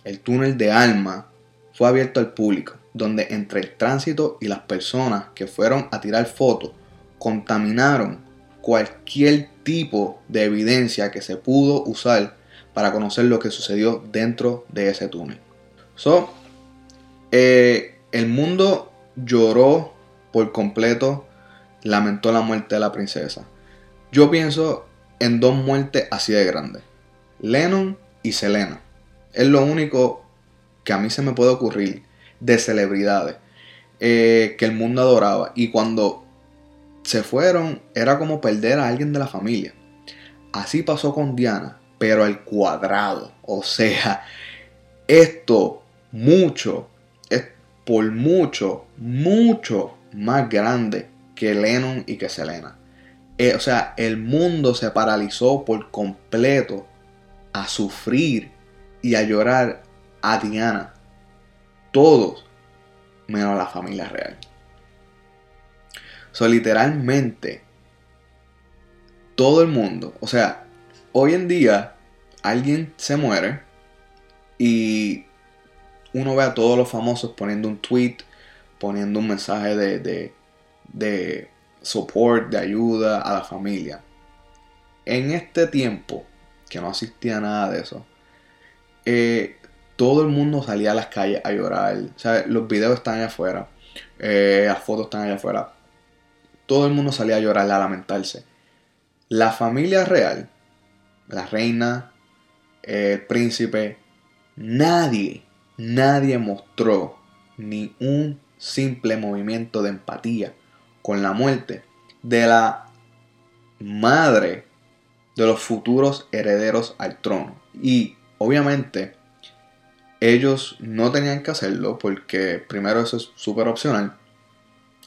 el túnel de Alma fue abierto al público, donde entre el tránsito y las personas que fueron a tirar fotos contaminaron cualquier tipo de evidencia que se pudo usar para conocer lo que sucedió dentro de ese túnel. Eh, el mundo lloró por completo, lamentó la muerte de la princesa. Yo pienso en dos muertes así de grandes. Lennon y Selena. Es lo único que a mí se me puede ocurrir de celebridades eh, que el mundo adoraba. Y cuando se fueron, era como perder a alguien de la familia. Así pasó con Diana, pero al cuadrado. O sea, esto mucho, por mucho, mucho más grande que Lennon y que Selena. Eh, o sea, el mundo se paralizó por completo a sufrir y a llorar a Diana. Todos, menos la familia real. O sea, literalmente, todo el mundo, o sea, hoy en día alguien se muere y uno ve a todos los famosos poniendo un tweet, poniendo un mensaje de, de, de support, de ayuda a la familia. En este tiempo, que no existía nada de eso, eh, todo el mundo salía a las calles a llorar. los videos están allá afuera, eh, las fotos están allá afuera. Todo el mundo salía a llorar, a lamentarse. La familia real, la reina, el príncipe, nadie, nadie mostró ni un simple movimiento de empatía con la muerte de la madre de los futuros herederos al trono. Y obviamente ellos no tenían que hacerlo porque primero eso es súper opcional.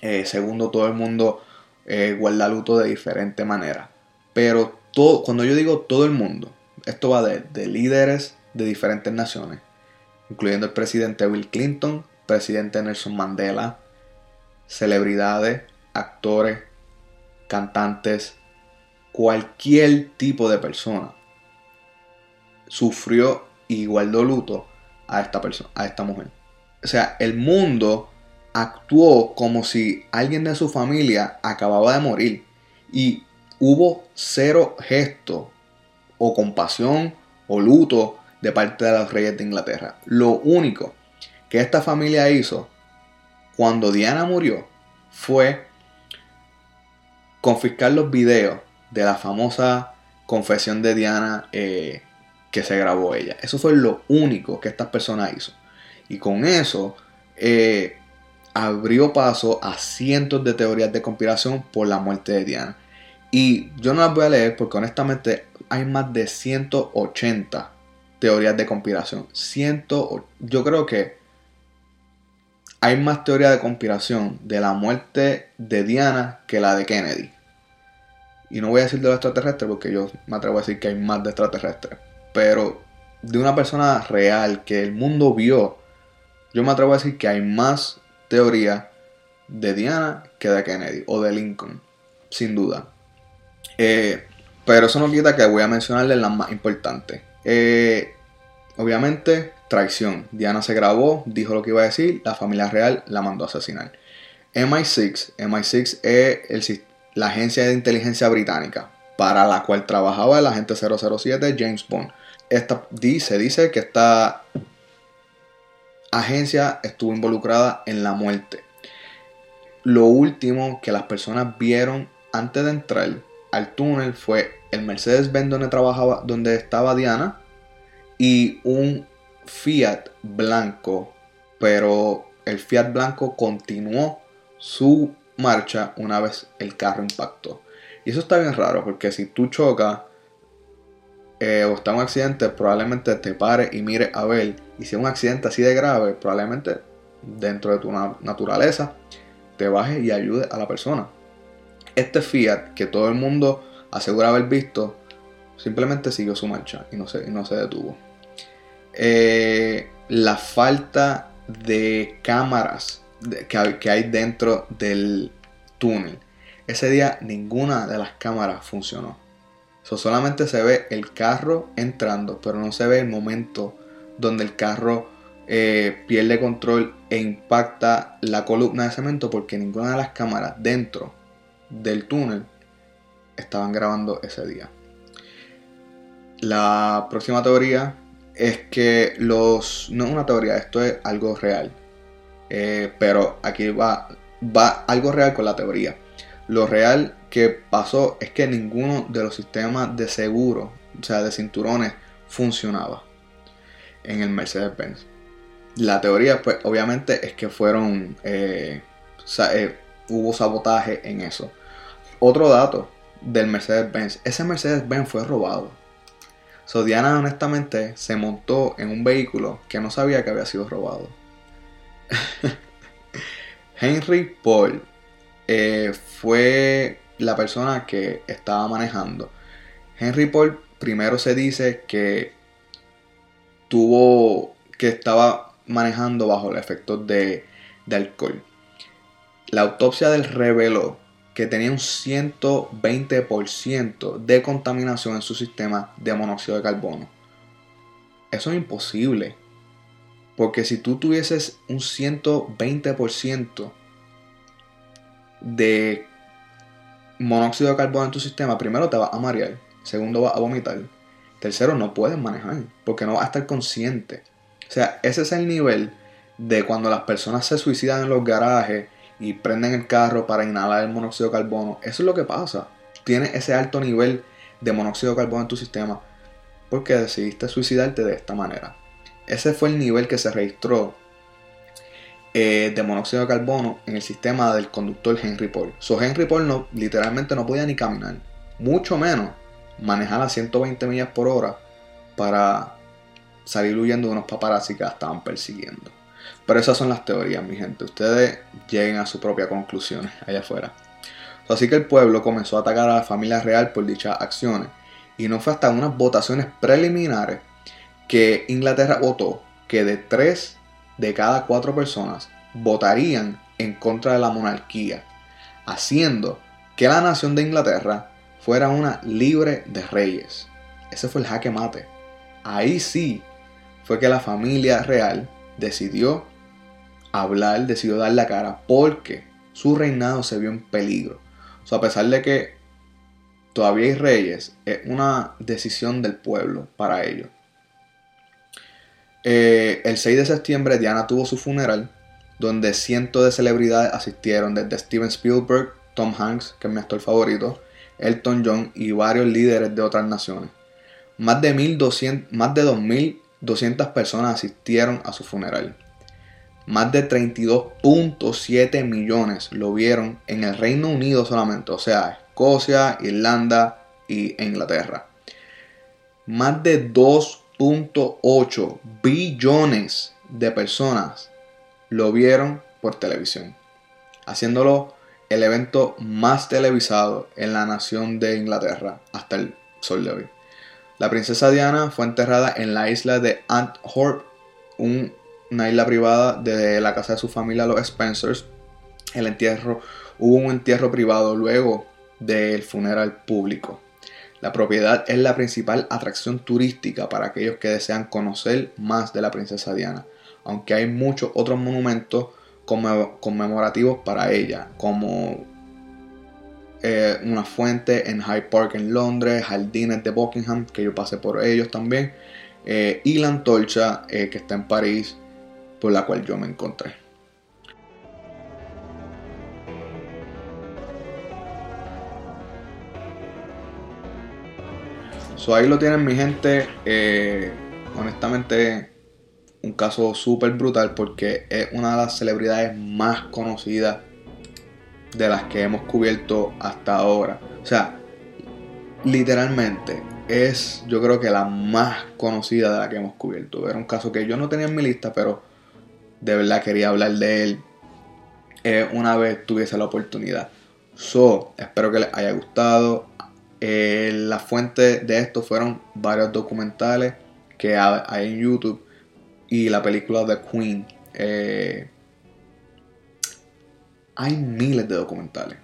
Eh, segundo, todo el mundo eh, guarda luto de diferente manera. Pero todo, cuando yo digo todo el mundo, esto va de, de líderes de diferentes naciones, incluyendo el presidente Bill Clinton, presidente Nelson Mandela, celebridades, actores, cantantes, cualquier tipo de persona sufrió y guardó luto a esta persona, a esta mujer. O sea, el mundo actuó como si alguien de su familia acababa de morir y hubo cero gesto o compasión o luto de parte de los reyes de Inglaterra. Lo único que esta familia hizo cuando Diana murió fue confiscar los videos de la famosa confesión de Diana eh, que se grabó ella. Eso fue lo único que esta persona hizo. Y con eso eh, abrió paso a cientos de teorías de conspiración por la muerte de Diana. Y yo no las voy a leer porque honestamente hay más de 180 teorías de conspiración. Ciento, yo creo que hay más teorías de conspiración de la muerte de Diana que la de Kennedy. Y no voy a decir de los extraterrestres porque yo me atrevo a decir que hay más de extraterrestres. Pero de una persona real que el mundo vio, yo me atrevo a decir que hay más teoría de Diana que de Kennedy o de Lincoln, sin duda. Eh, pero eso no quita que voy a mencionarles las más importantes. Eh, obviamente, traición. Diana se grabó, dijo lo que iba a decir, la familia real la mandó a asesinar. MI6, MI6 es el, la agencia de inteligencia británica para la cual trabajaba el agente 007 James Bond. Esta, dice, dice que esta agencia estuvo involucrada en la muerte. Lo último que las personas vieron antes de entrar al túnel fue el Mercedes-Benz donde trabajaba, donde estaba Diana y un Fiat blanco, pero el Fiat blanco continuó su marcha una vez el carro impactó. Y eso está bien raro porque si tú chocas eh, o está en un accidente, probablemente te pare y mire a ver. Y si es un accidente así de grave, probablemente dentro de tu naturaleza te baje y ayude a la persona. Este Fiat que todo el mundo asegura haber visto, simplemente siguió su marcha y no se, no se detuvo. Eh, la falta de cámaras que, hay dentro del túnel. Ese día ninguna de las cámaras funcionó. solamente se ve el carro entrando, pero no se ve el momento donde el carro eh, pierde control e impacta la columna de cemento porque ninguna de las cámaras dentro del túnel estaban grabando ese día. La próxima teoría es que los... No es una teoría, esto es algo real. Eh, pero aquí va, va algo real con la teoría. Lo real que pasó es que ninguno de los sistemas de seguro, o sea, de cinturones, funcionaba en el Mercedes-Benz. la teoría, pues obviamente es que fueron, eh, eh, hubo sabotaje en eso. Otro dato del Mercedes-Benz, ese Mercedes-Benz fue robado. So, Diana honestamente se montó en un vehículo que no sabía que había sido robado. Henry Paul eh, fue la persona que estaba manejando. Henry Paul primero se dice que tuvo que estaba manejando bajo el efecto de, de alcohol. La autopsia del reveló que tenía un 120% de contaminación en su sistema de monóxido de carbono. Eso es imposible. Porque si tú tuvieses un 120% de monóxido de carbono en tu sistema, primero te vas a marear, segundo vas a vomitar, tercero no puedes manejar porque no vas a estar consciente. O sea, ese es el nivel de cuando las personas se suicidan en los garajes y prenden el carro para inhalar el monóxido de carbono. Eso es lo que pasa. Tienes ese alto nivel de monóxido de carbono en tu sistema porque decidiste suicidarte de esta manera. Ese fue el nivel que se registró eh, de monóxido de carbono en el sistema del conductor Henry Paul. So Henry Paul literalmente no podía ni caminar, mucho menos manejar a 120 millas por hora para salir huyendo de unos paparazzi que la estaban persiguiendo. Pero esas son las teorías, mi gente. Ustedes lleguen a sus propias conclusiones allá afuera. Así que el pueblo comenzó a atacar a la familia real por dichas acciones. Y no fue hasta unas votaciones preliminares que Inglaterra votó que de 3 de cada 4 personas votarían en contra de la monarquía, haciendo que la nación de Inglaterra fuera una libre de reyes. Ese fue el jaque mate. Ahí sí fue que la familia real decidió hablar, decidió dar la cara porque su reinado se vio en peligro. A pesar de que todavía hay reyes, es una decisión del pueblo para ellos. Eh, el 6 de septiembre Diana tuvo su funeral, donde cientos de celebridades asistieron, desde Steven Spielberg, Tom Hanks, que es mi actor favorito, Elton John y varios líderes de otras naciones. Más de, 1200, más de 2.200 personas asistieron a su funeral. Más de 32.7 millones lo vieron en el Reino Unido solamente, o sea, Escocia, Irlanda y Inglaterra. Más de 2.8 billones de personas lo vieron por televisión, haciéndolo el evento más televisado en la nación de Inglaterra hasta el sol de hoy. La princesa Diana fue enterrada en la isla de Antwerp, un, una isla privada de la casa de su familia, los Spencers. El entierro, hubo un entierro privado luego del funeral público. La propiedad es la principal atracción turística para aquellos que desean conocer más de la princesa Diana, aunque hay muchos otros monumentos conmemorativos para ella, como eh, una fuente en Hyde Park en Londres, jardines de Buckingham, que yo pasé por ellos también, eh, y la antorcha eh, que está en París, por la cual yo me encontré. So, ahí lo tienen mi gente. Eh, honestamente, un caso súper brutal porque es una de las celebridades más conocidas de las que hemos cubierto hasta ahora. O sea, literalmente es yo creo que la más conocida de la que hemos cubierto. Era un caso que yo no tenía en mi lista, pero de verdad quería hablar de él eh, una vez tuviese la oportunidad. So, espero que les haya gustado. Eh, la fuente de esto fueron varios documentales que hay en YouTube y la película The Queen. Eh, hay miles de documentales.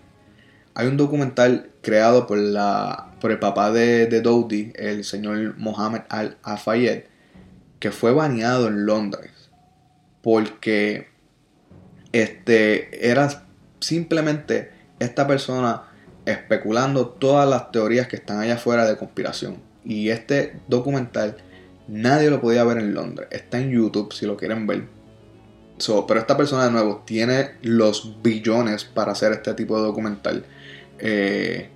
Hay un documental creado por, la, por el papá de, de el señor Mohammed Al-Afayed, que fue baneado en Londres porque este, era simplemente esta persona especulando todas las teorías que están allá afuera de conspiración. Y este documental nadie lo podía ver en Londres. Está en YouTube si lo quieren ver. Pero esta persona de nuevo tiene los billones para hacer este tipo de documental. Eh,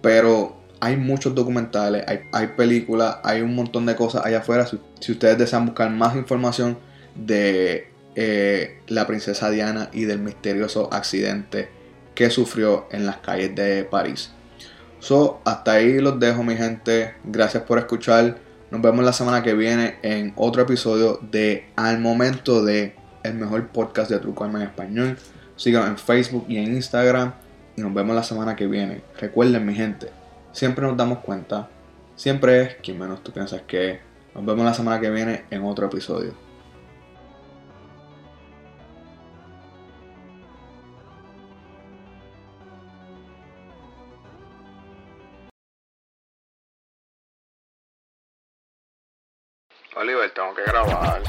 pero hay muchos documentales, hay, hay, películas, hay un montón de cosas allá afuera. Si, ustedes desean buscar más información, de eh, la princesa Diana y del misterioso accidente que sufrió en las calles de París. So, hasta ahí los dejo mi gente. Gracias por escuchar. Nos vemos la semana que viene en otro episodio de Al Momento de el mejor podcast de Truco en español. Síganos en Facebook y en Instagram. Y nos vemos la semana que viene. Recuerden mi gente, siempre nos damos cuenta. Siempre es quien menos tú piensas que es. Nos vemos la semana que viene en otro episodio. Oliver, tengo que grabar.